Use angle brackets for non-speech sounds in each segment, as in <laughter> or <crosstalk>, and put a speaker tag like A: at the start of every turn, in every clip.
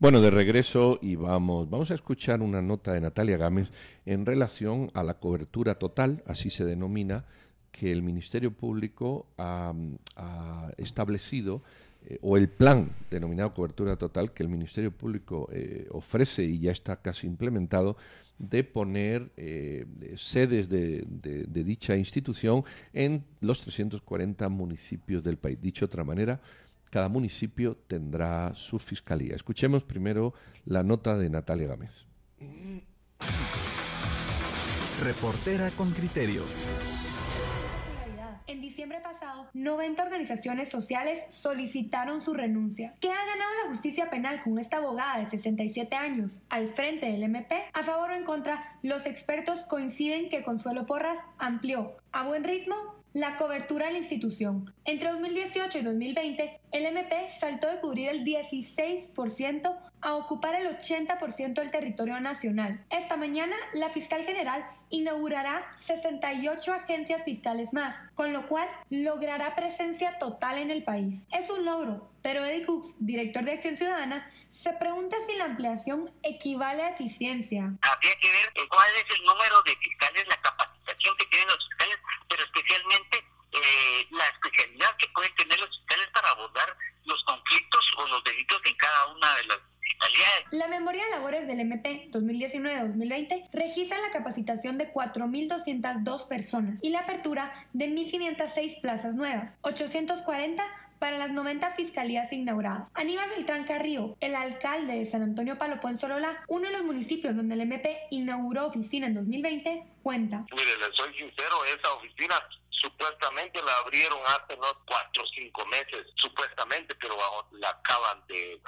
A: Bueno, de regreso y vamos, vamos a escuchar una nota de Natalia Gámez en relación a la cobertura total, así se denomina, que el Ministerio Público ha, establecido eh, o el plan denominado cobertura total que el Ministerio Público eh, ofrece y ya está casi implementado de poner eh, sedes de, de, dicha institución en los 340 municipios del país. Dicho de otra manera, cada municipio tendrá su fiscalía. Escuchemos primero la nota de Natalia Gámez.
B: Reportera con criterio.
C: En diciembre pasado, 90 organizaciones sociales solicitaron su renuncia. ¿Qué ha ganado la justicia penal con esta abogada de 67 años al frente del MP? A favor o en contra, los expertos coinciden que Consuelo Porras amplió a buen ritmo la cobertura de la institución. Entre 2018 y 2020, el MP saltó de cubrir el 16% a ocupar el 80% del territorio nacional. Esta mañana, la fiscal general inaugurará 68 agencias fiscales más, con lo cual logrará presencia total en el país. Es un logro, pero Eddie Cooks, director de Acción Ciudadana, se pregunta si la ampliación equivale a eficiencia.
D: Habría que ver cuál es el número de fiscales, la capacitación que tienen los fiscales pero especialmente eh, la especialidad que pueden tener los fiscales para abordar los conflictos o los delitos en cada una de las.
C: La memoria de labores del MP 2019-2020 registra la capacitación de 4.202 personas y la apertura de 1.506 plazas nuevas, 840 para las 90 fiscalías inauguradas. Aníbal Beltrán Carrillo, el alcalde de San Antonio Palopó en Solola, uno de los municipios donde el MP inauguró oficina en 2020, cuenta.
E: Mire, le soy sincero, esa oficina supuestamente la abrieron hace unos cuatro o cinco meses, supuestamente, pero la acaban de,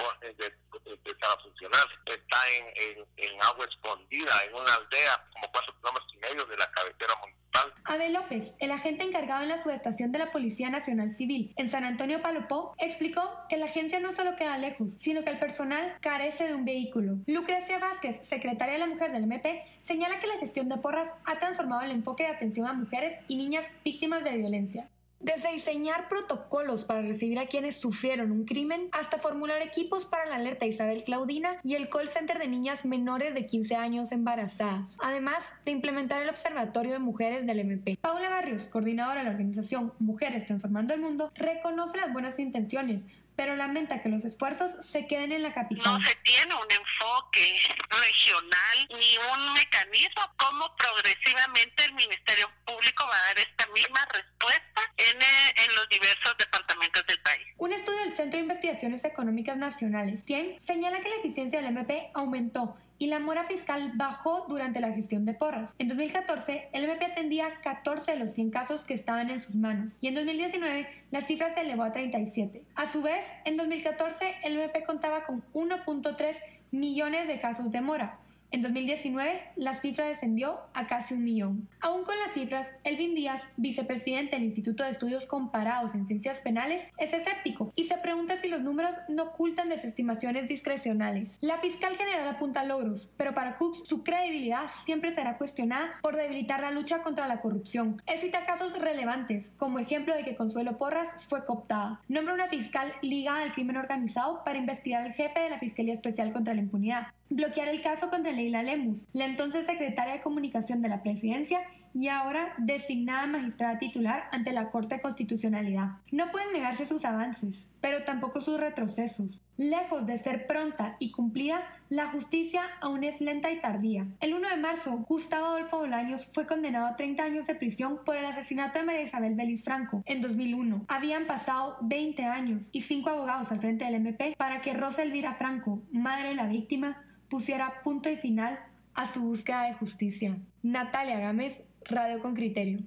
E: empezar a funcionar. Está en, en, agua escondida, en una aldea, como cuatro kilómetros y medio de la cabecera municipal.
C: Abel López, el agente encargado en la subestación de la Policía Nacional Civil en San Antonio Palopó, explicó que la agencia no solo queda lejos, sino que el personal carece de un vehículo. Lucrecia Vázquez, secretaria de la Mujer del MP, señala que la gestión de Porras ha transformado el enfoque de atención a mujeres y niñas víctimas de violencia. Desde diseñar protocolos para recibir a quienes sufrieron un crimen hasta formular equipos para la alerta Isabel Claudina y el call center de niñas menores de 15 años embarazadas, además de implementar el Observatorio de Mujeres del MP. Paula Barrios, coordinadora de la organización Mujeres Transformando el Mundo, reconoce las buenas intenciones, pero lamenta que los esfuerzos se queden en la capital.
D: No se tiene un enfoque regional ni un mecanismo como progresivamente el Ministerio Público va a dar esta misma respuesta en, eh, en los diversos departamentos del país.
C: Un estudio del Centro de Investigaciones Económicas Nacionales, CIEN, señala que la eficiencia del MP aumentó y la mora fiscal bajó durante la gestión de Porras. En 2014, el MP atendía 14 de los 100 casos que estaban en sus manos y en 2019 la cifra se elevó a 37. A su vez, en 2014 el MP contaba con 1.3 millones de casos de mora, en 2019, la cifra descendió a casi un millón. Aún con las cifras, Elvin Díaz, vicepresidente del Instituto de Estudios Comparados en Ciencias Penales, es escéptico y se pregunta si los números no ocultan desestimaciones discrecionales. La fiscal general apunta logros, pero para Cooks su credibilidad siempre será cuestionada por debilitar la lucha contra la corrupción. Él cita casos relevantes, como ejemplo de que Consuelo Porras fue cooptada. Nombra una fiscal ligada al crimen organizado para investigar al jefe de la Fiscalía Especial contra la Impunidad bloquear el caso contra Leila Lemus, la entonces secretaria de Comunicación de la Presidencia y ahora designada magistrada titular ante la Corte de Constitucionalidad. No pueden negarse sus avances, pero tampoco sus retrocesos. Lejos de ser pronta y cumplida, la justicia aún es lenta y tardía. El 1 de marzo, Gustavo Adolfo Bolaños fue condenado a 30 años de prisión por el asesinato de María Isabel Belis Franco en 2001. Habían pasado 20 años y 5 abogados al frente del MP para que Rosa Elvira Franco, madre de la víctima, pusiera punto y final a su búsqueda de justicia. Natalia Gámez, Radio con Criterio.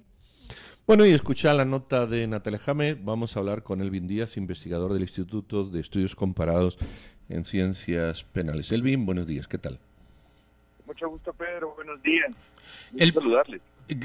A: Bueno, y escuchar la nota de Natalia Gámez, vamos a hablar con Elvin Díaz, investigador del Instituto de Estudios Comparados en Ciencias Penales. Elvin, buenos días, ¿qué tal?
F: Mucho gusto, Pedro, buenos días. El... Saludarles.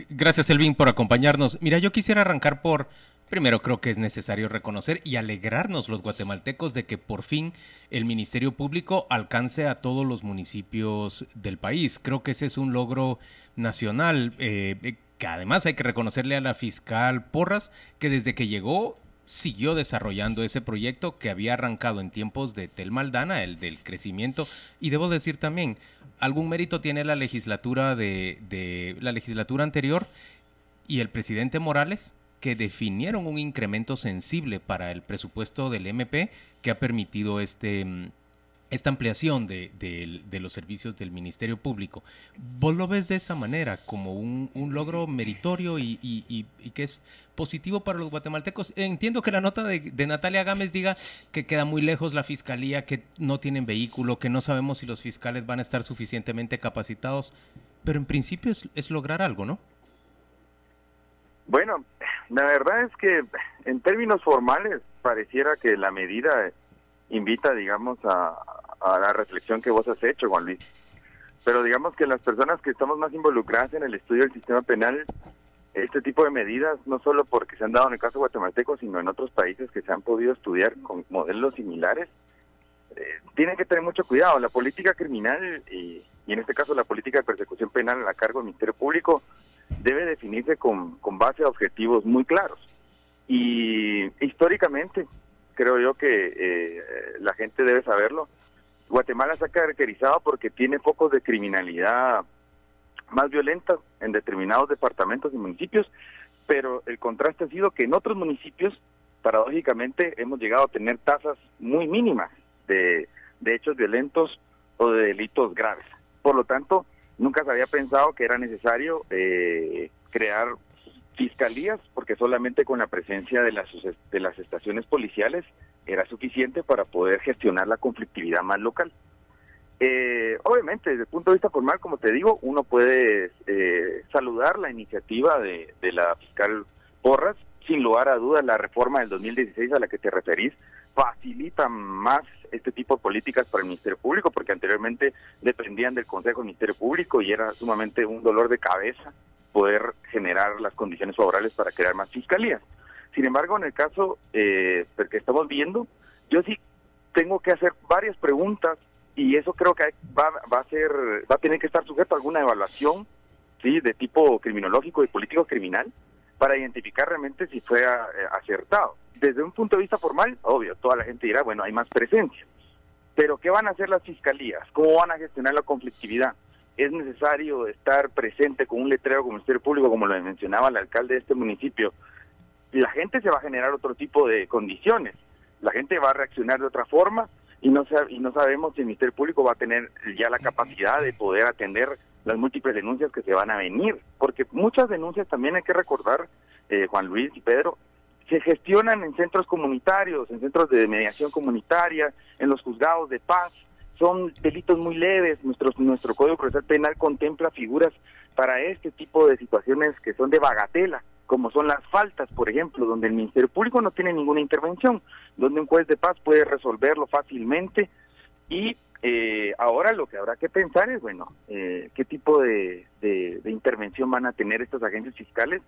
G: Gracias, Elvin, por acompañarnos. Mira, yo quisiera arrancar por Primero creo que es necesario reconocer y alegrarnos los guatemaltecos de que por fin el Ministerio Público alcance a todos los municipios del país. Creo que ese es un logro nacional, eh, que además hay que reconocerle a la fiscal Porras que desde que llegó siguió desarrollando ese proyecto que había arrancado en tiempos de Tel Maldana, el del crecimiento. Y debo decir también, algún mérito tiene la legislatura de la legislatura anterior y el presidente Morales que definieron un incremento sensible para el presupuesto del MP que ha permitido este mm, esta ampliación de, de, los servicios del Ministerio Público. ¿Vos lo ves de esa manera, como un, logro meritorio y, y, y, que es positivo para los guatemaltecos? Entiendo que la nota de, de, Natalia Gámez diga que queda muy lejos la fiscalía, que no tienen vehículo, que no sabemos si los fiscales van a estar suficientemente capacitados, pero en principio es, es lograr algo, ¿no?
F: Bueno, la verdad es que en términos formales pareciera que la medida invita, digamos, a, la reflexión que vos has hecho, Juan Luis. Pero digamos que las personas que estamos más involucradas en el estudio del sistema penal, este tipo de medidas, no solo porque se han dado en el caso guatemalteco, sino en otros países que se han podido estudiar con modelos similares, eh, tienen que tener mucho cuidado. La política criminal y, y, en este caso la política de persecución penal a cargo del Ministerio Público debe definirse con, con base a objetivos muy claros. Y históricamente, creo yo que eh, la gente debe saberlo, Guatemala se ha caracterizado porque tiene focos de criminalidad más violenta en determinados departamentos y municipios, pero el contraste ha sido que en otros municipios, paradójicamente, hemos llegado a tener tasas muy mínimas de, hechos violentos o de delitos graves. Por lo tanto, nunca se había pensado que era necesario eh, crear fiscalías, porque solamente con la presencia de las, de las estaciones policiales era suficiente para poder gestionar la conflictividad más local. Eh, obviamente, desde el punto de vista formal, como te digo, uno puede eh, saludar la iniciativa de, de, la fiscal Porras. Sin lugar a dudas, la reforma del 2016 a la que te referís facilita más este tipo de políticas para el Ministerio Público, porque anteriormente dependían del Consejo del Ministerio Público y era sumamente un dolor de cabeza poder generar las condiciones favorables para crear más fiscalías. Sin embargo, en el caso eh, que estamos viendo, yo sí tengo que hacer varias preguntas y eso creo que va, va a ser, va a tener que estar sujeto a alguna evaluación, sí, de tipo criminológico y político criminal para identificar realmente si fue eh, acertado. Desde un punto de vista formal, obvio, toda la gente dirá, bueno, hay más presencia. Pero ¿qué van a hacer las fiscalías? ¿Cómo van a gestionar la conflictividad? es necesario estar presente con un letrero como Ministerio Público, como lo mencionaba el alcalde de este municipio, la gente se va a generar otro tipo de condiciones. La gente va a reaccionar de otra forma y no, y no sabemos si el Ministerio Público va a tener ya la capacidad de poder atender las múltiples denuncias que se van a venir. Porque muchas denuncias también hay que recordar, eh, Juan Luis y Pedro, se gestionan en centros comunitarios, en centros de mediación comunitaria, en los juzgados de paz, son delitos muy leves. Nuestro, nuestro Código Procesal Penal contempla figuras para este tipo de situaciones que son de bagatela, como son las faltas, por ejemplo, donde el Ministerio Público no tiene ninguna intervención, donde un juez de paz puede resolverlo fácilmente y eh, ahora lo que habrá que pensar es, bueno, eh, qué tipo de, intervención van a tener estos agentes fiscales,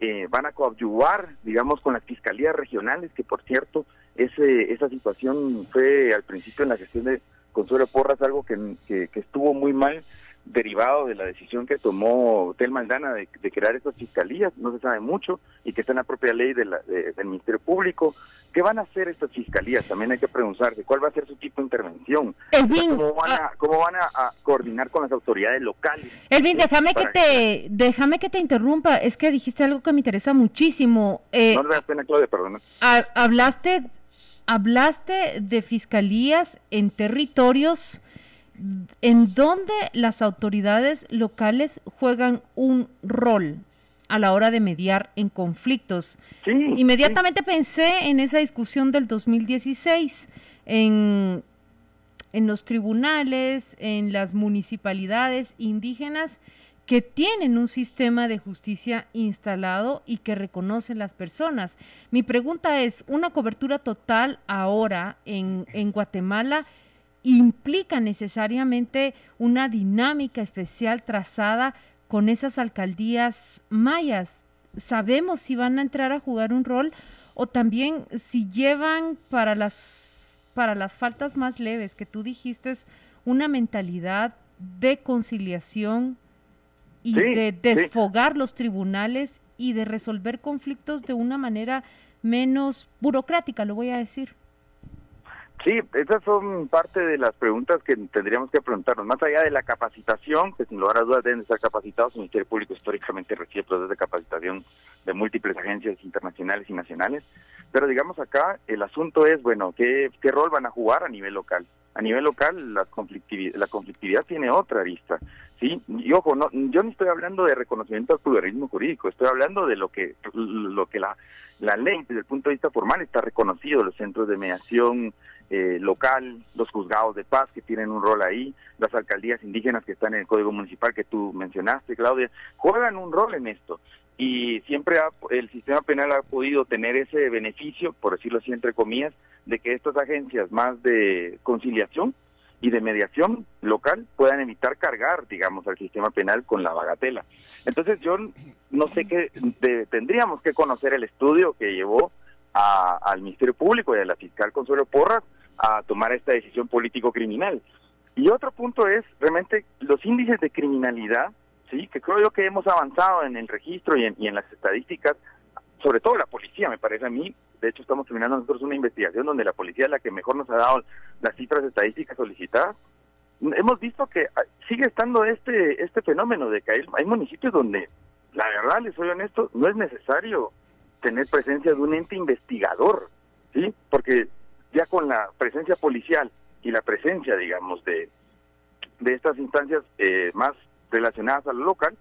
F: eh, van a coadyuvar, digamos, con las fiscalías regionales, que por cierto, ese, esa situación fue al principio en la gestión de Consuelo Porras algo que, que, estuvo muy mal derivado de la decisión que tomó Tel Maldana de, crear estas fiscalías, no se sabe mucho, y que está en la propia ley de del Ministerio Público. ¿Qué van a hacer estas fiscalías? También hay que preguntarse cuál va a ser su tipo de intervención, cómo van, a, cómo van a, coordinar con las autoridades locales.
H: Elvin, déjame que te déjame que te interrumpa, es que dijiste algo que me interesa muchísimo.
F: Eh, no le pena, Claudia, perdón.
H: Hablaste hablaste de fiscalías en territorios en donde las autoridades locales juegan un rol a la hora de mediar en conflictos. Inmediatamente pensé en esa discusión del 2016, en, en los tribunales, en las municipalidades indígenas que tienen un sistema de justicia instalado y que reconocen las personas. Mi pregunta es, ¿una cobertura total ahora en, en Guatemala implica necesariamente una dinámica especial trazada con esas alcaldías mayas? ¿Sabemos si van a entrar a jugar un rol o también si llevan para las, para las faltas más leves que tú dijiste una mentalidad de conciliación, y de desfogar los tribunales y de resolver conflictos de una manera menos burocrática, lo voy a decir.
F: Sí, esas son parte de las preguntas que tendríamos que preguntarnos. Más allá de la capacitación, que sin lugar a dudas deben estar capacitados, el Ministerio Público históricamente recibe procesos de capacitación de múltiples agencias internacionales y nacionales. Pero digamos acá, el asunto es, bueno, ¿qué, qué rol van a jugar a nivel local? A nivel local, la conflictividad, la conflictividad tiene otra arista. Sí, y ojo, no, yo no estoy hablando de reconocimiento al pluralismo jurídico, estoy hablando de lo que lo que la, la ley desde el punto de vista formal está reconocido, los centros de mediación eh, local, los juzgados de paz que tienen un rol ahí, las alcaldías indígenas que están en el Código Municipal que tú mencionaste, Claudia, juegan un rol en esto y siempre ha, el sistema penal ha podido tener ese beneficio, por decirlo así entre comillas, de que estas agencias más de conciliación y de mediación local puedan evitar cargar, digamos, al sistema penal con la bagatela. Entonces yo no sé qué, tendríamos que conocer el estudio que llevó al Ministerio Público y a la fiscal Consuelo Porras a tomar esta decisión político-criminal. Y otro punto es realmente los índices de criminalidad, sí, que creo yo que hemos avanzado en el registro y en, y en las estadísticas, sobre todo la policía, me parece a mí, de hecho, estamos terminando nosotros una investigación donde la policía es la que mejor nos ha dado las cifras estadísticas solicitadas. Hemos visto que ah, sigue estando este este fenómeno de que hay, municipios donde, la verdad, les soy honesto, no es necesario tener presencia de un ente investigador, ¿sí? Porque ya con la presencia policial y la presencia, digamos, de, de estas instancias eh, más relacionadas al local,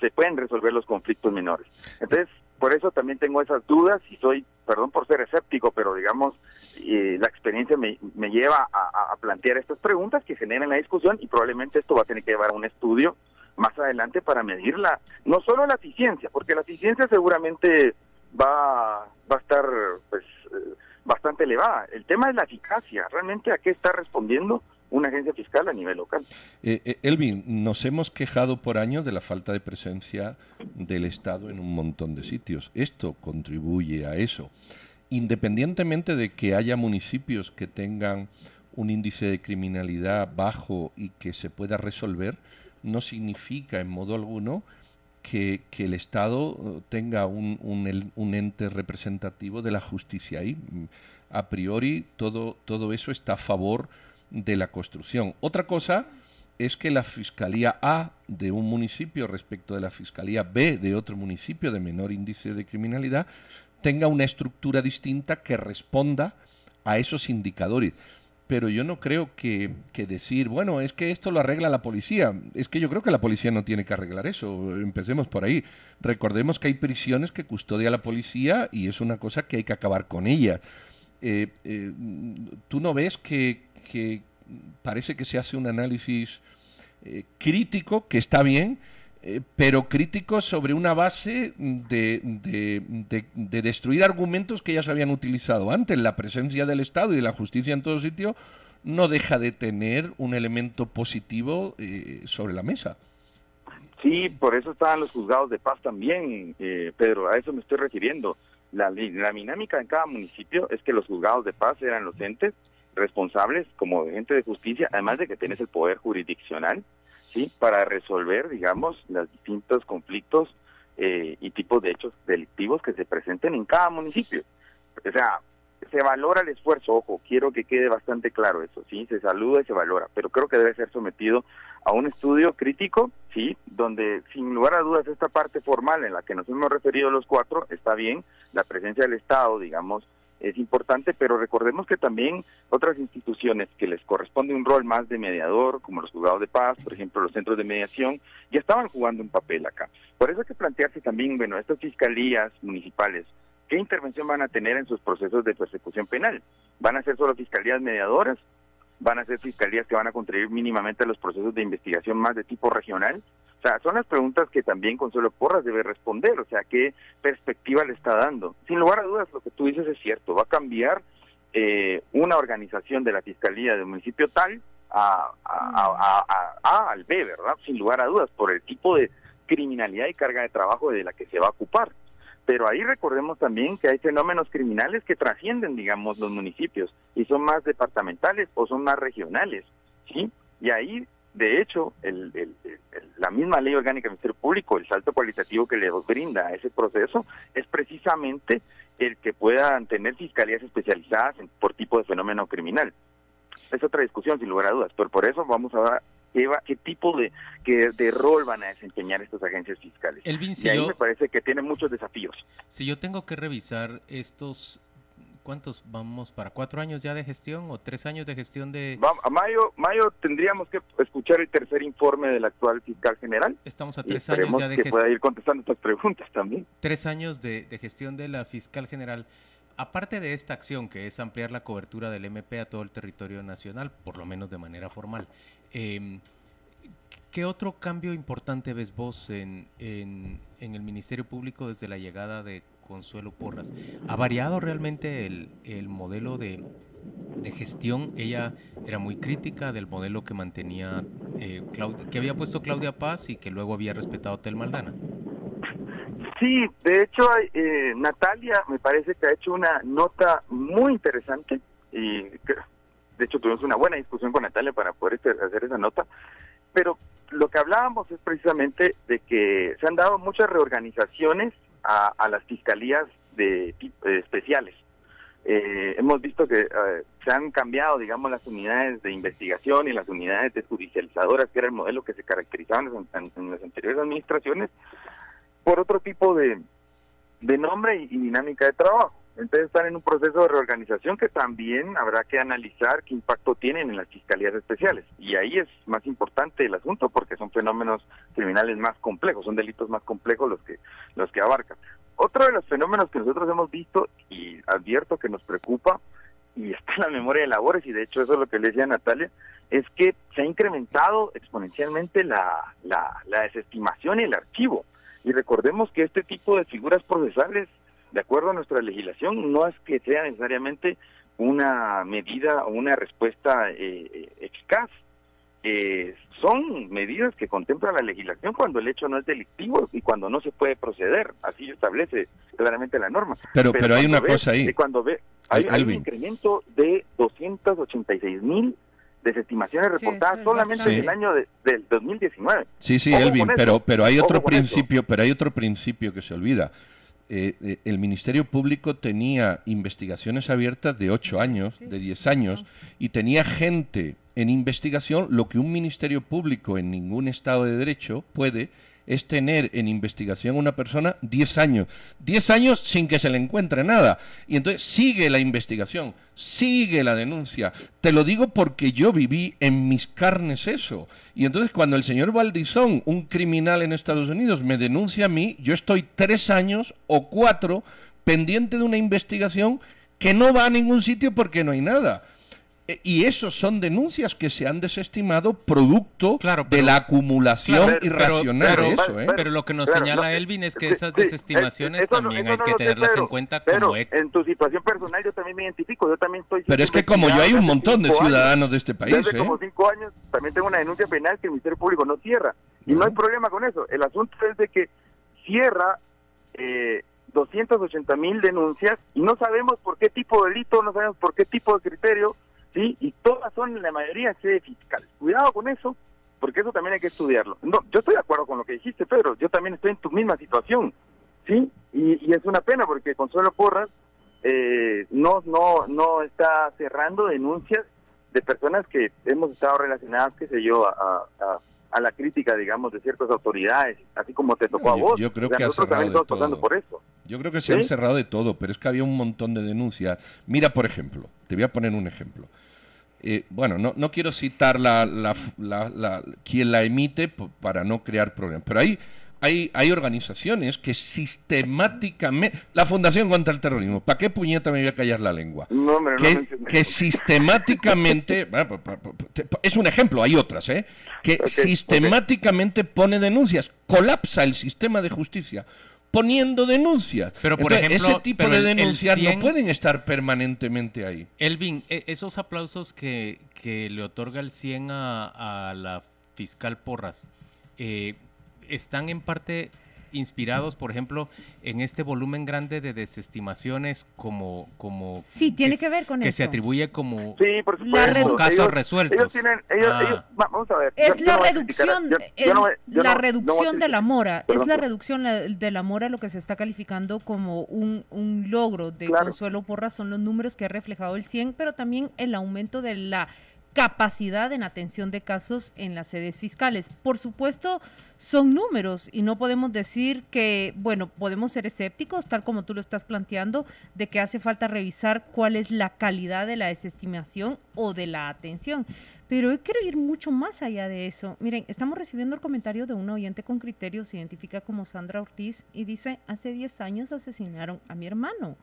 F: se pueden resolver los conflictos menores. Entonces, por eso también tengo esas dudas y soy, perdón por ser escéptico, pero digamos, eh, la experiencia me, me lleva a, plantear estas preguntas que generan la discusión y probablemente esto va a tener que llevar a un estudio más adelante para medirla, no solo la eficiencia, porque la eficiencia seguramente va, va a estar pues eh, bastante elevada. El tema es la eficacia, realmente a qué está respondiendo una agencia fiscal a nivel local.
A: Eh, eh, Elvin, nos hemos quejado por años de la falta de presencia del Estado en un montón de sitios. Esto contribuye a eso. Independientemente de que haya municipios que tengan un índice de criminalidad bajo y que se pueda resolver, no significa en modo alguno que, el Estado eh, tenga un, un, ente representativo de la justicia ahí. A priori, todo, todo eso está a favor de la construcción. Otra cosa es que la Fiscalía A de un municipio respecto de la Fiscalía B de otro municipio de menor índice de criminalidad tenga una estructura distinta que responda a esos indicadores. Pero yo no creo que, decir, bueno, es que esto lo arregla la policía. Es que yo creo que la policía no tiene que arreglar eso. Empecemos por ahí. Recordemos que hay prisiones que custodia la policía y es una cosa que hay que acabar con ella. Eh, eh, ¿Tú no ves que, que parece que se hace un análisis eh, crítico, que está bien, eh, pero crítico sobre una base de, de, destruir argumentos que ya se habían utilizado antes. La presencia del Estado y de la justicia en todo sitio no deja de tener un elemento positivo eh, sobre la mesa.
F: Sí, por eso estaban los juzgados de paz también, Pedro, a eso me estoy refiriendo. La, la dinámica en cada municipio es que los juzgados de paz eran los entes responsables como gente de justicia, además de que tienes el poder jurisdiccional, ¿sí? Para resolver, digamos, los distintos conflictos eh, y tipos de hechos delictivos que se presenten en cada municipio. O sea, se valora el esfuerzo, ojo, quiero que quede bastante claro eso, sí, se saluda y se valora, pero creo que debe ser sometido a un estudio crítico, sí, donde sin lugar a dudas esta parte formal en la que nos hemos referido los cuatro está bien, la presencia del Estado, digamos, es importante, pero recordemos que también otras instituciones que les corresponde un rol más de mediador, como los juzgados de paz, por ejemplo, los centros de mediación, ya estaban jugando un papel acá. Por eso hay que plantearse también, bueno, estas fiscalías municipales, ¿qué intervención van a tener en sus procesos de persecución penal? ¿Van a ser solo fiscalías mediadoras? ¿Van a ser fiscalías que van a contribuir mínimamente a los procesos de investigación más de tipo regional? O sea, son las preguntas que también Consuelo Porras debe responder, o sea, ¿qué perspectiva le está dando? Sin lugar a dudas, lo que tú dices es cierto, va a cambiar eh, una organización de la Fiscalía del municipio tal a, a, al B, ¿verdad? Sin lugar a dudas, por el tipo de criminalidad y carga de trabajo de la que se va a ocupar. Pero ahí recordemos también que hay fenómenos criminales que trascienden, digamos, los municipios y son más departamentales o son más regionales, ¿sí? Y ahí de hecho, el, la misma ley orgánica del Ministerio Público, el salto cualitativo que le brinda a ese proceso, es precisamente el que puedan tener fiscalías especializadas en- por tipo de fenómeno criminal. Es otra discusión, sin lugar a dudas, pero por eso vamos a ver qué, va- qué tipo de, qué- de rol van a desempeñar estas agencias fiscales.
G: Elvin, si
F: y ahí
G: yo,
F: me parece que tiene muchos desafíos.
G: si yo tengo que revisar estos, ¿cuántos vamos para cuatro años ya de gestión o tres años de gestión de...
F: A mayo, mayo tendríamos que escuchar el tercer informe del actual fiscal general
G: Estamos a tres años ya de
F: que
G: gestión.
F: pueda ir contestando estas preguntas también.
G: tres años de, de gestión de la fiscal general. Aparte de esta acción, que es ampliar la cobertura del MP a todo el territorio nacional, por lo menos de manera formal, eh, ¿qué otro cambio importante ves vos en, en- en el Ministerio Público desde la llegada de Consuelo Porras? ¿Ha variado realmente el, el modelo de, de gestión? Ella era muy crítica del modelo que mantenía, eh, Claudia- que había puesto Claudia Paz y que luego había respetado Tel Maldana.
F: Sí, de hecho, eh, Natalia me parece que ha hecho una nota muy interesante y de hecho tuvimos una buena discusión con Natalia para poder este- hacer esa nota, pero lo que hablábamos es precisamente de que se han dado muchas reorganizaciones a, a las fiscalías de eh, especiales. Eh, hemos visto que eh, se han cambiado, digamos, las unidades de investigación y las unidades desjudicializadoras, que era el modelo que se caracterizaban en, las anteriores administraciones, por otro tipo de, de nombre y dinámica de trabajo. Entonces están en un proceso de reorganización que también habrá que analizar qué impacto tienen en las fiscalías especiales. Y ahí es más importante el asunto porque son fenómenos criminales más complejos, son delitos más complejos los que, los que abarcan. Otro de los fenómenos que nosotros hemos visto y advierto que nos preocupa, y está en la memoria de labores, y de hecho eso es lo que le decía Natalia, es que se ha incrementado exponencialmente la, la, la desestimación y el archivo. Y recordemos que este tipo de figuras procesales, de acuerdo a nuestra legislación, no es que sea necesariamente una medida o una respuesta eh, eficaz. Eh, son medidas que contempla la legislación cuando el hecho no es delictivo y cuando no se puede proceder. Así establece claramente la norma.
A: Pero, pero, hay una
F: ve-
A: cosa ahí.
F: cuando ve, hay, hay un incremento de 286 mil desestimaciones reportadas solamente en el año de- del 2019.
A: Sí, sí, Elvin, pero, pero hay otro principio, pero hay otro principio que se olvida. Eh, eh, el Ministerio Público tenía investigaciones abiertas de 8 años, de 10 años, y tenía gente en investigación, lo que un Ministerio Público en ningún Estado de Derecho puede es tener en investigación una persona 10 años. 10 años sin que se le encuentre nada. Y entonces sigue la investigación, sigue la denuncia. Te lo digo porque yo viví en mis carnes eso. Y entonces cuando el señor Valdizón, un criminal en Estados Unidos, me denuncia a mí, yo estoy tres años o cuatro pendiente de una investigación que no va a ningún sitio porque no hay nada. Eh, Y esos son denuncias que se han desestimado producto
G: Claro,
A: de la acumulación
F: Claro, pero-
A: irracional
F: pero-
A: de eso, ¿eh?
G: Pero lo que nos
F: Claro,
G: señala
F: no,
G: Elvin es que
F: sí,
G: esas
F: sí,
G: desestimaciones
F: eso
G: también
F: eso
G: hay
F: no
G: que
F: sé,
G: tenerlas
F: pero-
G: en cuenta
F: pero
G: como eco.
F: en tu situación personal yo también me identifico, yo también estoy...
A: Pero es que como yo hay un montón de
F: años.
A: ciudadanos de este país,
F: Desde
A: ¿eh?
F: como cinco años también tengo una denuncia penal que el Ministerio Público no cierra. Y no hay problema con eso. El asunto es de que cierra eh, 280 mil denuncias y no sabemos por qué tipo de delito, no sabemos por qué tipo de criterio, ¿sí? Y todas son, la mayoría, sede fiscal. Cuidado con eso, porque eso también hay que estudiarlo. No, yo estoy de acuerdo con lo que dijiste, Pedro. Yo también estoy en tu misma situación, ¿sí? Y, y es una pena porque Consuelo Porras eh, no, no, no está cerrando denuncias de personas que hemos estado relacionadas, qué sé yo, a, a, a la crítica, digamos, de ciertas autoridades, así como te tocó
A: No,
F: a vos.
A: yo creo
F: O sea,
A: que
F: nosotros también estamos pasando por eso.
A: Yo creo que se
F: ¿Sí?
A: han cerrado de todo, pero es que había un montón de denuncias. Mira, por ejemplo, te voy a poner un ejemplo. Eh, bueno, no, no quiero citar la, la, la- la- quien la emite para no crear problemas, pero hay, hay, hay organizaciones que sistemáticamente... La Fundación contra el Terrorismo, ¿para qué puñeta me voy a callar la lengua?
F: No, hombre, no
A: que, que sistemáticamente, <laughs> es un ejemplo, hay otras, ¿eh? que sistemáticamente pone denuncias, colapsa el sistema de justicia poniendo denuncias.
G: Pero, por
A: Entonces,
G: ejemplo,
A: ese tipo de denuncias
G: 100
A: no pueden estar permanentemente ahí.
G: Elvin, e- esos aplausos que, que le otorga el 100 a, a la fiscal Porras, eh, ¿están en parte inspirados, por ejemplo, en este volumen grande de desestimaciones como... como
H: sí, tiene que, ver con
G: que
H: eso.
G: se atribuye como,
F: Sí, por supuesto.
H: redu-
G: casos
F: ellos,
G: resueltos.
F: ellos tienen, ellos,
G: Ah.
F: ellos- va- vamos a ver.
H: Es
F: yo- yo
H: la
F: no
H: reducción,
F: yo- no
H: la
F: no-
H: reducción de la mora,
F: Perdón,
H: es la reducción de la mora lo que se está calificando como un, un logro de
F: Claro.
H: Consuelo Porras, son los números que ha reflejado el 100, pero también el aumento de la capacidad en atención de casos en las sedes fiscales. Por supuesto, son números y no podemos decir que, bueno, podemos ser escépticos, tal como tú lo estás planteando, de que hace falta revisar cuál es la calidad de la desestimación o de la atención. Pero yo quiero ir mucho más allá de eso. Miren, estamos recibiendo el comentario de un oyente con criterios, se identifica como Sandra Ortiz y dice, hace 10 años asesinaron a mi hermano.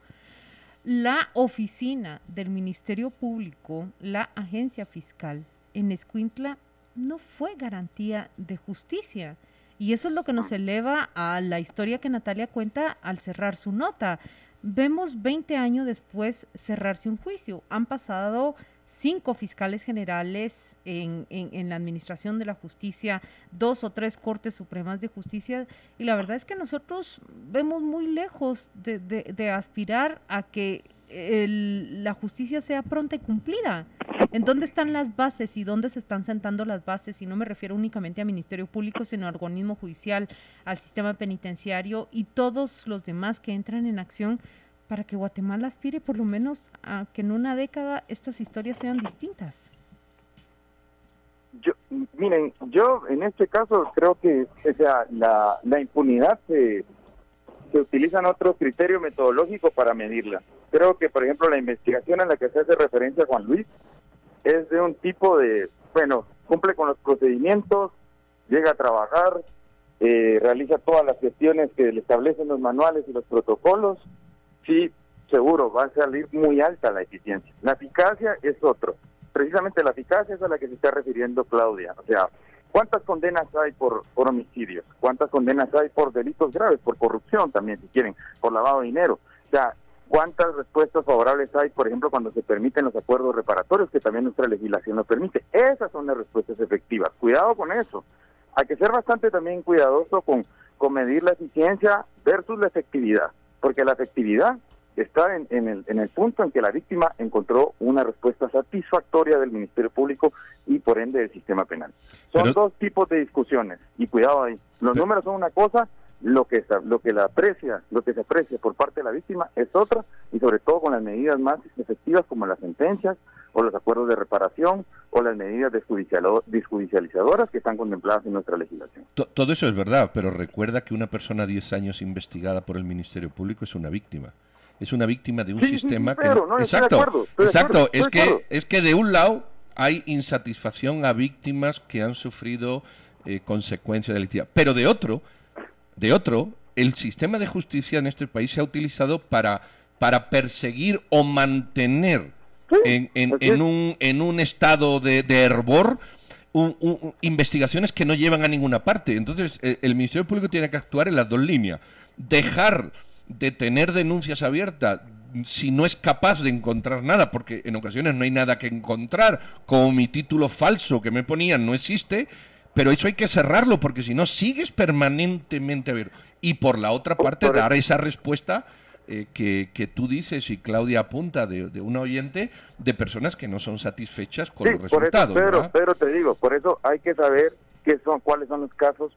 H: La oficina del Ministerio Público, la agencia fiscal en Escuintla, no fue garantía de justicia. Y eso es lo que nos eleva a la historia que Natalia cuenta al cerrar su nota. Vemos 20 años después cerrarse un juicio. Han pasado cinco fiscales generales en, en- la administración de la justicia, dos o tres cortes supremas de justicia, y la verdad es que nosotros vemos muy lejos de, de- aspirar a que el- la justicia sea pronta y cumplida. ¿En dónde están las bases y dónde se están sentando las bases? Y no me refiero únicamente al Ministerio Público, sino al organismo judicial, al sistema penitenciario y todos los demás que entran en acción para que Guatemala aspire por lo menos a que en una década estas historias sean distintas.
F: Yo, miren, yo en este caso creo que o la impunidad se, se utilizan otros criterios metodológicos para medirla. Creo que, por ejemplo, la investigación a la que se hace referencia Juan Luis es de un tipo de, bueno, cumple con los procedimientos, llega a trabajar, eh, realiza todas las gestiones que le establecen los manuales y los protocolos, sí, seguro, va a salir muy alta la eficiencia. La eficacia es otro. Precisamente la eficacia es a la que se está refiriendo Claudia. O sea, ¿cuántas condenas hay por, por homicidios? ¿Cuántas condenas hay por delitos graves, por corrupción también, si quieren, por lavado de dinero? O sea, ¿cuántas respuestas favorables hay, por ejemplo, cuando se permiten los acuerdos reparatorios, que también nuestra legislación lo permite? Esas son las respuestas efectivas. Cuidado con eso. Hay que ser bastante también cuidadoso con, con medir la eficiencia versus la efectividad, porque la efectividad está en, en el, en el punto en que la víctima encontró una respuesta satisfactoria del Ministerio Público y por ende del sistema penal. Son
A: Pero-
F: dos tipos de discusiones y cuidado ahí. Los
A: Pero-
F: números son una cosa, lo que lo que la aprecia, lo que se aprecia por parte de la víctima es otra y sobre todo con las medidas más efectivas como las sentencias o los acuerdos de reparación o las medidas desjudicializadoras que están contempladas en nuestra legislación.
A: To- Todo eso es verdad, pero recuerda que una persona 10 años investigada por el Ministerio Público es una víctima. Es una víctima de un
F: Sí, sí, sí,
A: sistema que
F: no, estoy de
A: exacto,
F: acuerdo, de
A: exacto,
F: acuerdo,
A: es que es que de un lado hay insatisfacción a víctimas que han sufrido eh, consecuencias delictivas, pero de otro, de otro, el sistema de justicia en este país se ha utilizado para para perseguir o mantener
F: Sí,
A: en, en- un, en un estado de, de hervor un- un- investigaciones que no llevan a ninguna parte. Entonces, eh, el Ministerio Público tiene que actuar en las dos líneas. Dejar de tener denuncias abiertas si no es capaz de encontrar nada, porque en ocasiones no hay nada que encontrar, como mi título falso que me ponían no existe, pero eso hay que cerrarlo, porque si no sigues permanentemente abierto. Y por la otra parte, dar esa respuesta eh, que, que tú dices y Claudia apunta de, de un oyente de personas que no son satisfechas con
F: Sí,
A: los
F: por
A: resultados.
F: eso, Pedro,
A: ¿verdad?
F: Pedro, te digo, por eso hay que saber qué son, cuáles son los casos.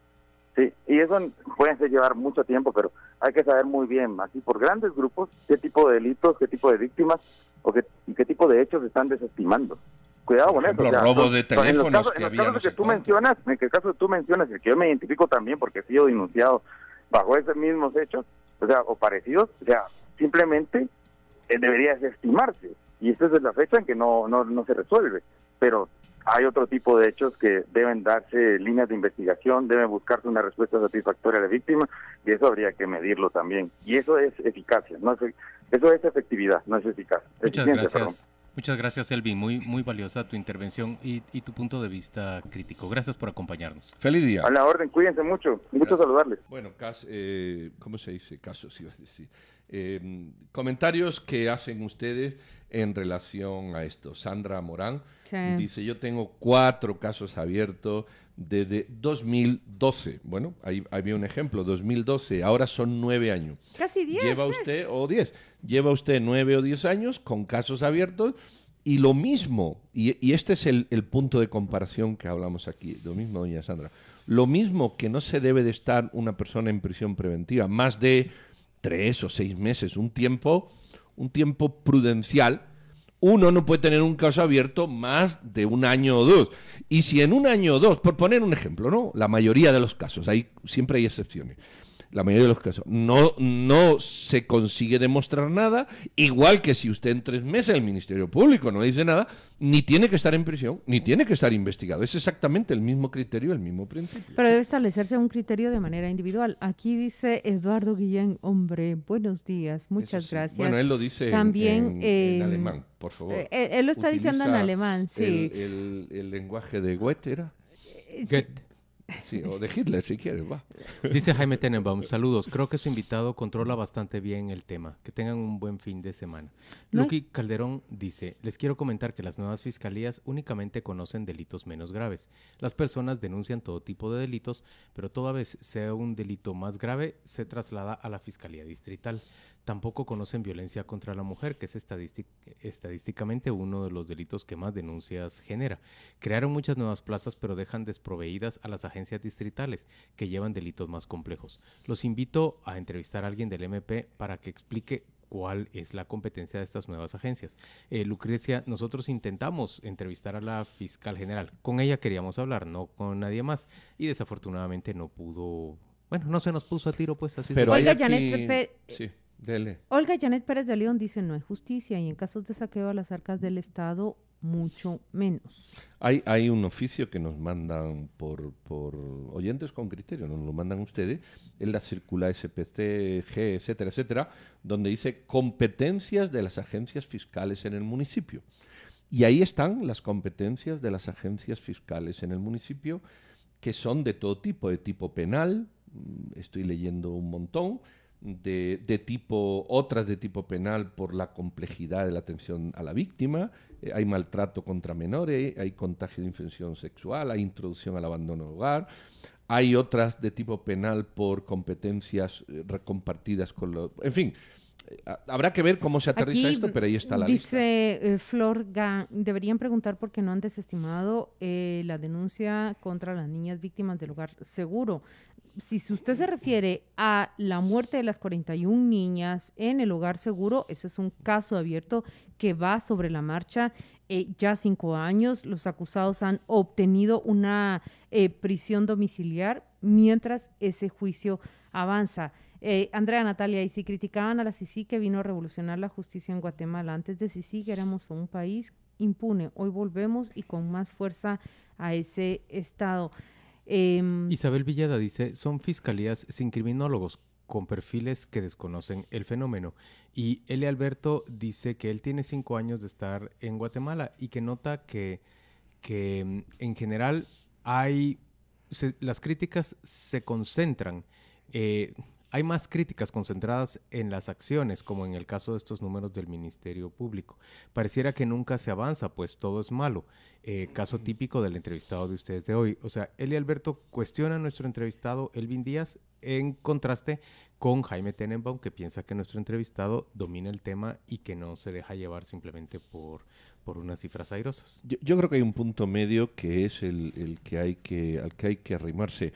F: Sí, y eso puede llevar mucho tiempo, pero hay que saber muy bien, así por grandes grupos, qué tipo de delitos, qué tipo de víctimas o qué, y qué tipo de hechos están desestimando. Cuidado
A: Por
F: con
A: ejemplo,
F: eso. o sea,
A: robo de
F: son- en los
A: teléfonos
F: casos,
A: que
F: en los
A: había
F: casos
A: no
F: que tú
A: cuánto.
F: mencionas, en el caso que tú mencionas, el que yo me identifico también porque he sido denunciado bajo esos mismos hechos, o sea, o parecidos, o sea, simplemente eh, debería desestimarse. Y esta es la fecha en que no, no, no se resuelve. Pero hay otro tipo de hechos que deben darse líneas de investigación, deben buscarse una respuesta satisfactoria a la víctima y eso habría que medirlo también. Y eso es eficacia, no es, eso es efectividad, no es eficacia.
G: Muchas
F: Eficiencia, perdón.
G: Muchas gracias, Elvin. Muy, muy valiosa tu intervención y, y tu punto de vista crítico. Gracias por acompañarnos.
A: Feliz día.
F: A la orden, cuídense mucho. Un gusto
A: Gracias.
F: saludarles.
A: Bueno, cas- eh, ¿cómo se dice? Casos, iba a decir. Eh, comentarios que hacen ustedes en relación a esto. Sandra Morán
H: Sí.
A: dice, yo tengo cuatro casos abiertos, desde 2012. Bueno, ahí había un ejemplo, 2012, ahora son nueve años.
H: Casi diez.
A: Lleva usted, o diez, lleva usted nueve o diez años con casos abiertos y lo mismo, y, y este es el, el punto de comparación que hablamos aquí, lo mismo, doña Sandra, lo mismo que no se debe de estar una persona en prisión preventiva más de tres o seis meses, un tiempo, un tiempo prudencial, uno no puede tener un caso abierto más de un año o dos. Y si en un año o dos, por poner un ejemplo, ¿no? La mayoría de los casos, hay, siempre hay excepciones. La mayoría de los casos. No, no se consigue demostrar nada, igual que si usted en tres meses el Ministerio Público no dice nada, ni tiene que estar en prisión, ni tiene que estar investigado. Es exactamente el mismo criterio, el mismo principio.
H: Pero debe establecerse un criterio de manera individual. Aquí dice Eduardo Guillén, hombre, buenos días, muchas
A: sí.
H: gracias.
A: Bueno, él lo dice en-
H: También,
A: en, en
H: eh,
A: alemán, por favor.
H: eh, él- lo está diciendo en alemán, sí.
A: El, el- el lenguaje de Goethe era.
G: Goethe.
A: Sí, o de Hitler, si quieres, va.
G: Dice Jaime Tenenbaum, saludos. Creo que su invitado controla bastante bien el tema. Que tengan un buen fin de semana.
H: No
G: Lucky Calderón dice, les quiero comentar que las nuevas fiscalías únicamente conocen delitos menos graves. Las personas denuncian todo tipo de delitos, pero toda vez sea un delito más grave, se traslada a la Fiscalía Distrital. Tampoco conocen violencia contra la mujer, que es estadístic- estadísticamente uno de los delitos que más denuncias genera. Crearon muchas nuevas plazas, pero dejan desproveídas a las agencias distritales, que llevan delitos más complejos. Los invito a entrevistar a alguien del MP para que explique cuál es la competencia de estas nuevas agencias. Eh, Lucrecia, nosotros intentamos entrevistar a la fiscal general. Con ella queríamos hablar, no con nadie más. Y desafortunadamente no pudo... Bueno, no se nos puso a tiro, pues así se
A: Pero hay
H: Oiga,
A: aquí...
H: Janet Pepe-
A: Sí, dele.
H: Olga Janet Pérez de León dice, no hay justicia y en casos de saqueo a las arcas del Estado, mucho menos.
A: Hay, hay un oficio que nos mandan por, por oyentes con criterio, nos lo mandan ustedes, en la circular SPC, G, etcétera, etcétera, donde dice competencias de las agencias fiscales en el municipio. Y ahí están las competencias de las agencias fiscales en el municipio, que son de todo tipo, de tipo penal, mm, estoy leyendo un montón, de, de tipo, otras de tipo penal por la complejidad de la atención a la víctima, eh, hay maltrato contra menores, hay contagio de infección sexual, hay introducción al abandono de hogar, hay otras de tipo penal por competencias eh, recompartidas con los... En fin, eh, ha- habrá que ver cómo se aterriza
H: Aquí
A: esto, pero ahí está la lista.
H: Dice eh, Flor Ga- deberían preguntar por qué no han desestimado eh, la denuncia contra las niñas víctimas del hogar seguro. Si, usted se refiere a la muerte de las 41 niñas en el hogar seguro, ese es un caso abierto que va sobre la marcha. eh, ya cinco años, los acusados han obtenido una eh, prisión domiciliar mientras ese juicio avanza. Eh, Andrea Natalia, y si criticaban a la CICI que vino a revolucionar la justicia en Guatemala, antes de CICI éramos un país impune, hoy volvemos y con más fuerza a ese estado. Em,
G: Isabel Villada dice, son fiscalías sin criminólogos con perfiles que desconocen el fenómeno. Y Eli Alberto dice que él tiene cinco años de estar en Guatemala y que nota que, que mm, en general hay, las críticas se concentran, eh, hay más críticas concentradas en las acciones, como en el caso de estos números del Ministerio Público. Pareciera que nunca se avanza, pues todo es malo. Eh, caso típico del entrevistado de ustedes de hoy. O sea, Eli Alberto cuestiona a nuestro entrevistado Elvin Díaz en contraste con Jaime Tenenbaum, que piensa que nuestro entrevistado domina el tema y que no se deja llevar simplemente por, por unas cifras airosas.
A: Yo, yo creo que hay un punto medio que es el, el que hay que, al que hay que arrimarse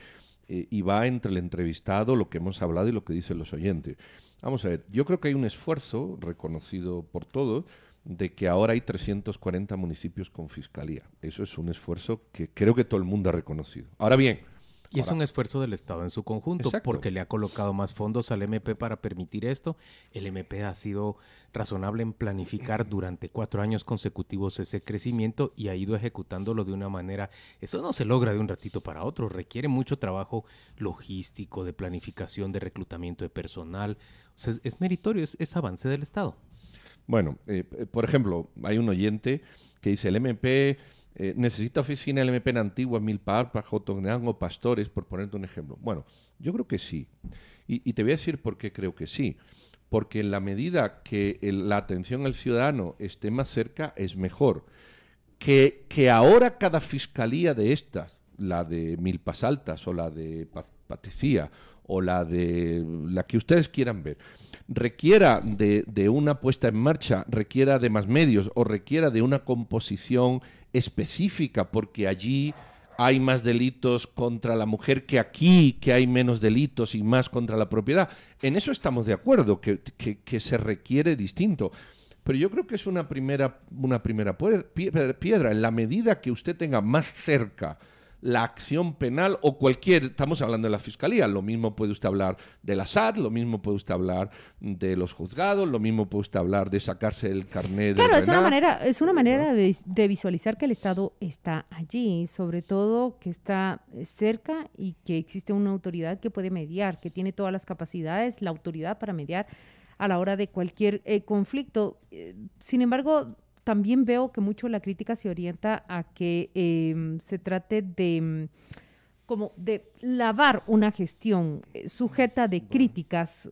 A: eh, y va entre el entrevistado, lo que hemos hablado y lo que dicen los oyentes. Vamos a ver, yo creo que hay un esfuerzo reconocido por todos de que ahora hay 340 municipios con fiscalía. Eso es un esfuerzo que creo que todo el mundo ha reconocido. Ahora bien,
G: Y es un esfuerzo del Estado en su conjunto,
A: Exacto.
G: porque le ha colocado más fondos al MP para permitir esto. El MP ha sido razonable en planificar durante cuatro años consecutivos ese crecimiento y ha ido ejecutándolo de una manera. Eso no se logra de un ratito para otro, requiere mucho trabajo logístico, de planificación, de reclutamiento de personal. O sea, es, es meritorio, es, es avance del Estado.
A: Bueno, eh, eh, por ejemplo, hay un oyente que dice el MP eh, necesita oficina el en Antigua, Milpa, Jotongan o Pastores, por ponerte un ejemplo. Bueno, yo creo que sí. Y, te voy a decir por qué creo que sí. Porque en la medida que la atención al ciudadano esté más cerca, es mejor. Que, que ahora cada fiscalía de estas la de Milpas Altas o la de Patecía o la de la que ustedes quieran ver, requiera de, de, una puesta en marcha, requiera de más medios o requiera de una composición específica, porque allí hay más delitos contra la mujer que aquí, que hay menos delitos y más contra la propiedad. En eso estamos de acuerdo, que, que, se requiere distinto. Pero yo creo que es una primera, una primera piedra. En la medida que usted tenga más cerca la acción penal o cualquier, estamos hablando de la fiscalía, lo mismo puede usted hablar de la SAT, lo mismo puede usted hablar de los juzgados, lo mismo puede usted hablar de sacarse el carnet
H: de Claro, es una manera, es una manera de, de, visualizar que el Estado está allí, sobre todo que está cerca y que existe una autoridad que puede mediar, que tiene todas las capacidades, la autoridad para mediar a la hora de cualquier eh, conflicto. Eh, sin embargo, también veo que mucho la crítica se orienta a que em, se trate de mm, como de lavar una gestión eh, sujeta de críticas,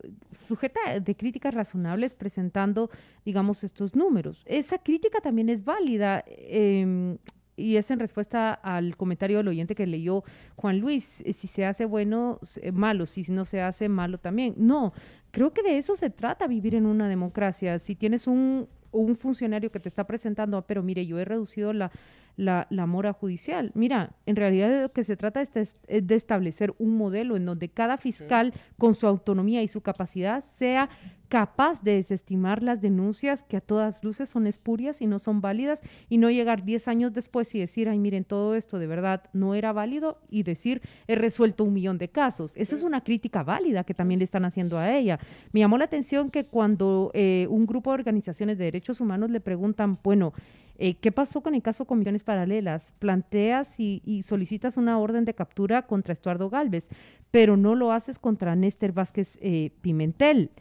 H: sujeta de críticas razonables presentando, digamos, estos números. Esa crítica también es válida. Em, y es en respuesta al comentario del oyente que leyó Juan Luis, eh, si se hace bueno, malo, si no se hace malo también. No, creo que de eso se trata vivir en una democracia. Si tienes un, un funcionario que te está presentando, ah, pero mire, yo he reducido la, la, la, mora judicial. Mira, en realidad de lo que se trata es de, establecer un modelo en donde cada fiscal, con su autonomía y su capacidad, sea capaz de desestimar las denuncias que a todas luces son espurias y no son válidas y no llegar 10 años después y decir, ay, miren, todo esto de verdad no era válido y decir, he resuelto un millón de casos. Esa es una crítica válida que también le están haciendo a ella. Me llamó la atención que cuando eh, un grupo de organizaciones de derechos humanos le preguntan, bueno, eh, ¿Qué pasó con el caso Comisiones Paralelas? Planteas y, solicitas una orden de captura contra Estuardo Galvez, pero no lo haces contra Néstor Vázquez eh, Pimentel.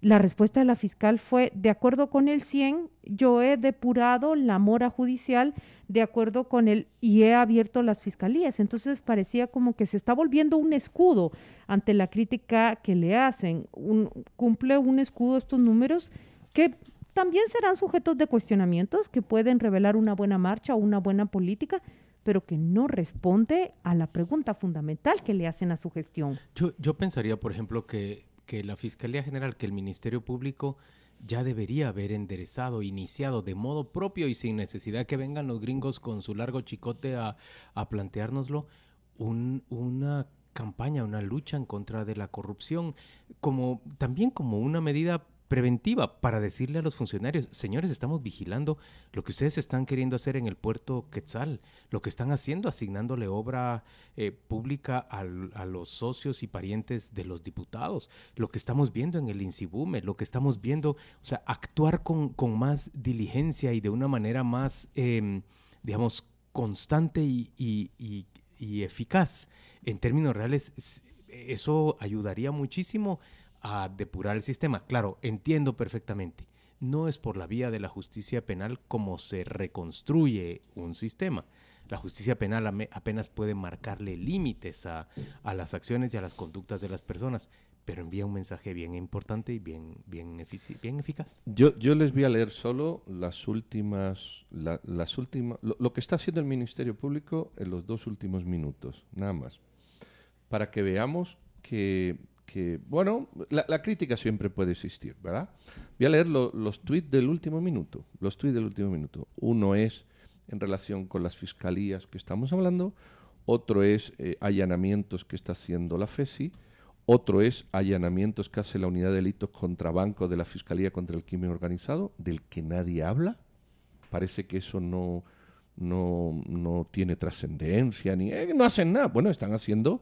H: La respuesta de la fiscal fue, de acuerdo con el 100, yo he depurado la mora judicial de acuerdo con él y he abierto las fiscalías. Entonces parecía como que se está volviendo un escudo ante la crítica que le hacen. cumple un escudo estos números que también serán sujetos de cuestionamientos que pueden revelar una buena marcha o una buena política, pero que no responde a la pregunta fundamental que le hacen a su gestión.
G: Yo, yo pensaría, por ejemplo, que, que la Fiscalía General, que el Ministerio Público ya debería haber enderezado, iniciado de modo propio y sin necesidad que vengan los gringos con su largo chicote a, a planteárnoslo, un, una campaña, una lucha en contra de la corrupción, como también como una medida preventiva para decirle a los funcionarios, señores, estamos vigilando lo que ustedes están queriendo hacer en el puerto Quetzal, lo que están haciendo, asignándole obra eh, pública a los socios y parientes de los diputados, lo que estamos viendo en el Insibume, lo que estamos viendo, o sea, actuar con, con más diligencia y de una manera más, em, digamos, constante y, y, y eficaz. En términos reales, eso ayudaría muchísimo a depurar el sistema. Claro, entiendo perfectamente. No es por la vía de la justicia penal como se reconstruye un sistema. La justicia penal apenas puede marcarle límites a, las acciones y a las conductas de las personas, pero envía un mensaje bien importante y bien, bien, bien eficaz.
A: Yo, yo les voy a leer solo las últimas, las últimas, lo que está haciendo el Ministerio Público en los dos últimos minutos, nada más, para que veamos que bueno, la, crítica siempre puede existir, ¿verdad? Voy a leer los tweets del último minuto. Los tweets del último minuto. Uno es en relación con las fiscalías que estamos hablando, otro es eh, allanamientos que está haciendo la FESI, otro es allanamientos que hace la unidad de delitos contra banco de la Fiscalía contra el crimen organizado, del que nadie habla. Parece que eso no, no, no tiene trascendencia, ni eh, no hacen nada. Bueno, están haciendo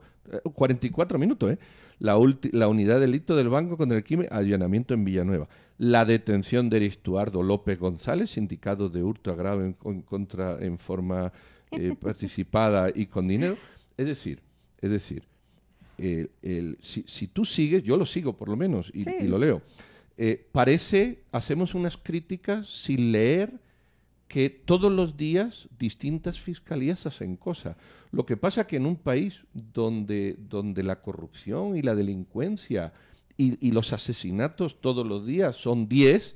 A: 44 eh, minutos, ¿eh? La, la, unidad de delito del banco contra el crimen, allanamiento en Villanueva. La detención de Estuardo López González, sindicado de hurto agravo en, contra en forma eh, <laughs> participada y con dinero. Es decir, es decir, el, si, si, tú sigues, yo lo sigo por lo menos y, y lo leo, parece, hacemos unas críticas sin leer que todos los días distintas fiscalías hacen cosas. Lo que pasa que en un país donde, donde la corrupción y la delincuencia y, los asesinatos todos los días son 10,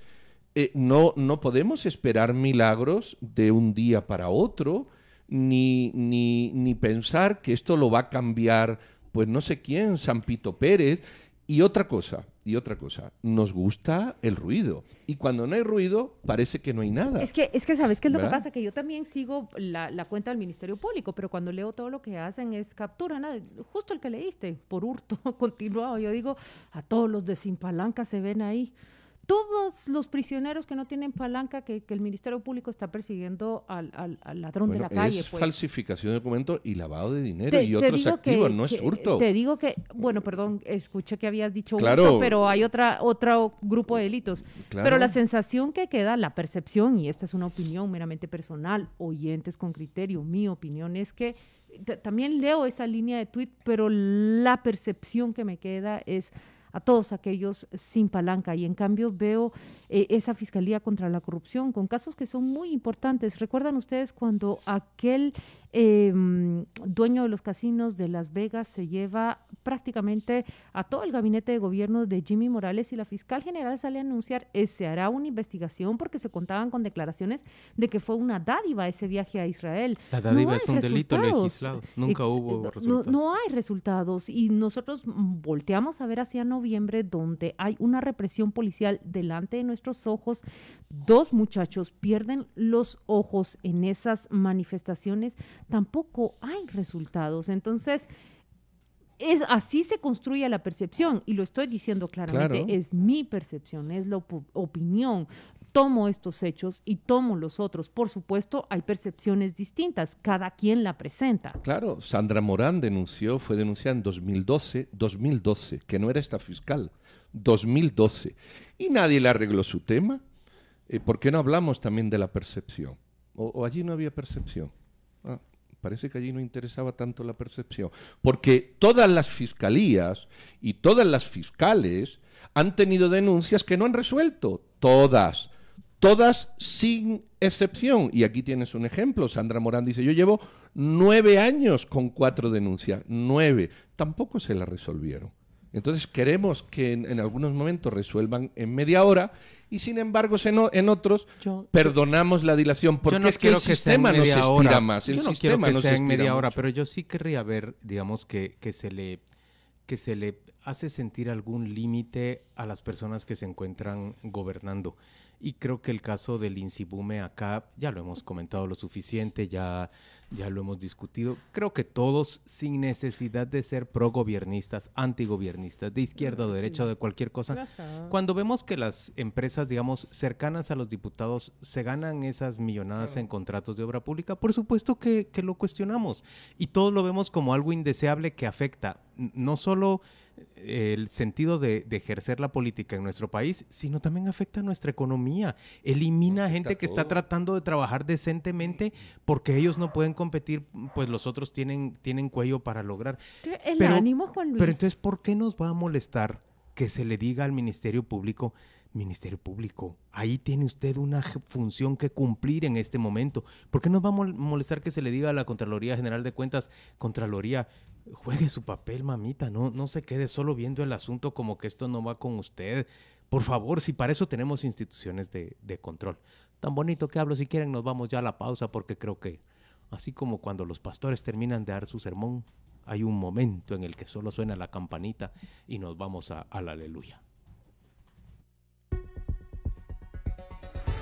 A: eh, no, no podemos esperar milagros de un día para otro. ni, ni, ni pensar que esto lo va a cambiar, pues no sé quién, San Pito Pérez. Y otra cosa, y otra cosa, nos gusta el ruido. Y cuando no hay ruido, parece que no hay nada.
H: Es que, es que ¿sabes qué es lo que pasa? Que yo también sigo la, la cuenta del Ministerio Público, pero cuando leo todo lo que hacen es captura, nada, justo el que leíste, por hurto <laughs> continuado. Yo digo, a todos los de sin palanca se ven ahí. Todos los prisioneros que no tienen palanca que, que el Ministerio Público está persiguiendo al, al- al ladrón de la calle.
A: es
H: pues.
A: falsificación de documentos y lavado de dinero
H: Te-
A: y otros
H: que-
A: activos, no es hurto.
H: Te digo que, bueno, perdón, escuché que habías dicho
A: Claro.
H: hurto, pero hay otra, otro grupo de delitos.
A: Claro.
H: Pero la sensación que queda, la percepción, y esta es una opinión meramente personal, oyentes con criterio, mi opinión es que también leo esa línea de tweet, pero la percepción que me queda es a todos aquellos sin palanca y en cambio veo eh, esa fiscalía contra la corrupción con casos que son muy importantes. ¿Recuerdan ustedes cuando aquel eh, mm, dueño de los casinos de Las Vegas se lleva prácticamente a todo el gabinete de gobierno de Jimmy Morales y la fiscal general sale a anunciar que se hará una investigación porque se contaban con declaraciones de que fue una dádiva ese viaje a Israel.
G: La dádiva
H: No
G: es un delito legislado. Nunca
H: Eh,
G: hubo
H: no-
G: resultados.
H: No, hay resultados y nosotros volteamos a ver hacia noviembre donde hay una represión policial delante de nuestros ojos. Dos muchachos pierden los ojos en esas manifestaciones. Tampoco hay resultados. Entonces, es así se construye la percepción y lo estoy diciendo claramente.
A: Claro.
H: Es mi percepción, es la op- opinión. Tomo estos hechos y tomo los otros. Por supuesto, hay percepciones distintas. Cada quien la presenta.
A: Claro, Sandra Morán denunció, fue denunciada en 2012, 2012, que no era esta fiscal, 2012. Y nadie le arregló su tema. Eh, ¿Por qué no hablamos también de la percepción? ¿O, o allí no había percepción? Ah, parece que allí no interesaba tanto la percepción. Porque todas las fiscalías y todas las fiscales han tenido denuncias que no han resuelto. Todas. Todas sin excepción. Y aquí tienes un ejemplo. Sandra Morán dice, yo llevo nueve años con cuatro denuncias. Nueve. Tampoco se las resolvieron. Entonces queremos que en, en algunos momentos resuelvan en media hora y sin embargo en, o- en otros
G: Yo-
A: perdonamos la dilación porque
G: no
A: es que el sistema no se
G: media
A: estira
G: hora.
A: más. El
G: Yo no
A: sistema
G: quiero que
A: no
G: sea
A: se
G: en media hora, pero yo sí querría ver, digamos, que, que se le que se le hace sentir algún límite a las personas que se encuentran gobernando. Y creo que el caso del Insibume acá ya lo hemos comentado lo suficiente, ya, ya lo hemos discutido. Creo que todos, sin necesidad de ser pro-gobiernistas, antigobiernistas, de izquierda o derecha o de cualquier cosa, cuando vemos que las empresas, digamos, cercanas a los diputados se ganan esas millonadas en contratos de obra pública, por supuesto que, que lo cuestionamos. Y todos lo vemos como algo indeseable que afecta no solo el sentido de, de ejercer la política en nuestro país, sino también afecta a nuestra economía. Elimina
A: Afecta
G: gente que está tratando de trabajar decentemente porque ellos no pueden competir, pues los otros tienen, tienen cuello para lograr.
H: El
G: Pero-
H: ánimo, Juan Luis.
G: Pero entonces, ¿por qué nos va a molestar que se le diga al Ministerio Público, Ministerio Público, ahí tiene usted una función que cumplir en este momento? ¿Por qué nos va a mol- molestar que se le diga a la Contraloría General de Cuentas, Contraloría, juegue su papel, mamita, no, no se quede solo viendo el asunto como que esto no va con usted? Por favor, si para eso tenemos instituciones de, de control. Tan bonito que hablo, si quieren nos vamos ya a la pausa porque creo que así como cuando los pastores terminan de dar su sermón, hay un momento en el que solo suena la campanita y nos vamos a, a la aleluya.